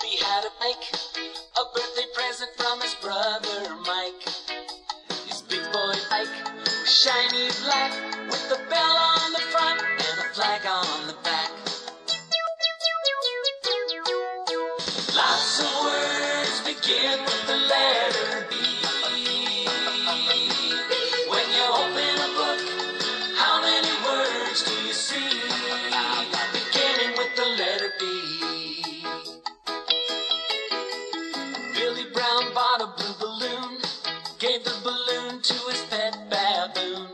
He had a bike, a birthday present from his brother Mike. His big boy bike was shiny black, with a bell on the front and a flag on the back. Lots of words begin with the letter. Gave the balloon to his pet baboon.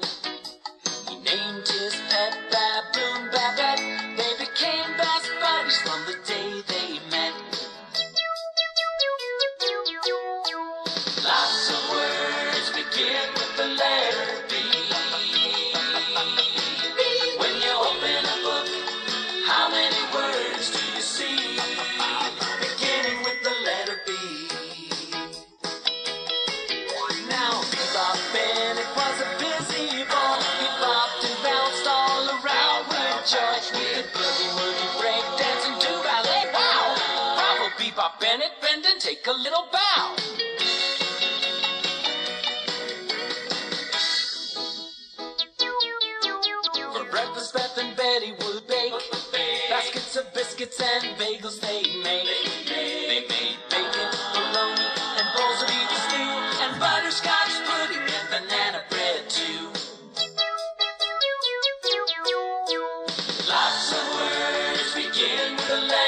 He named his pet baboon Babette. They became best buddies from the day they met. Lots of words begin with the letter around with boogie, woogie, break dance, and do ballet. Wow! Bravo, Bebop Bennett, bend and take a little bow. For breakfast, Beth and Betty would bake baskets of biscuits and bagels Lots of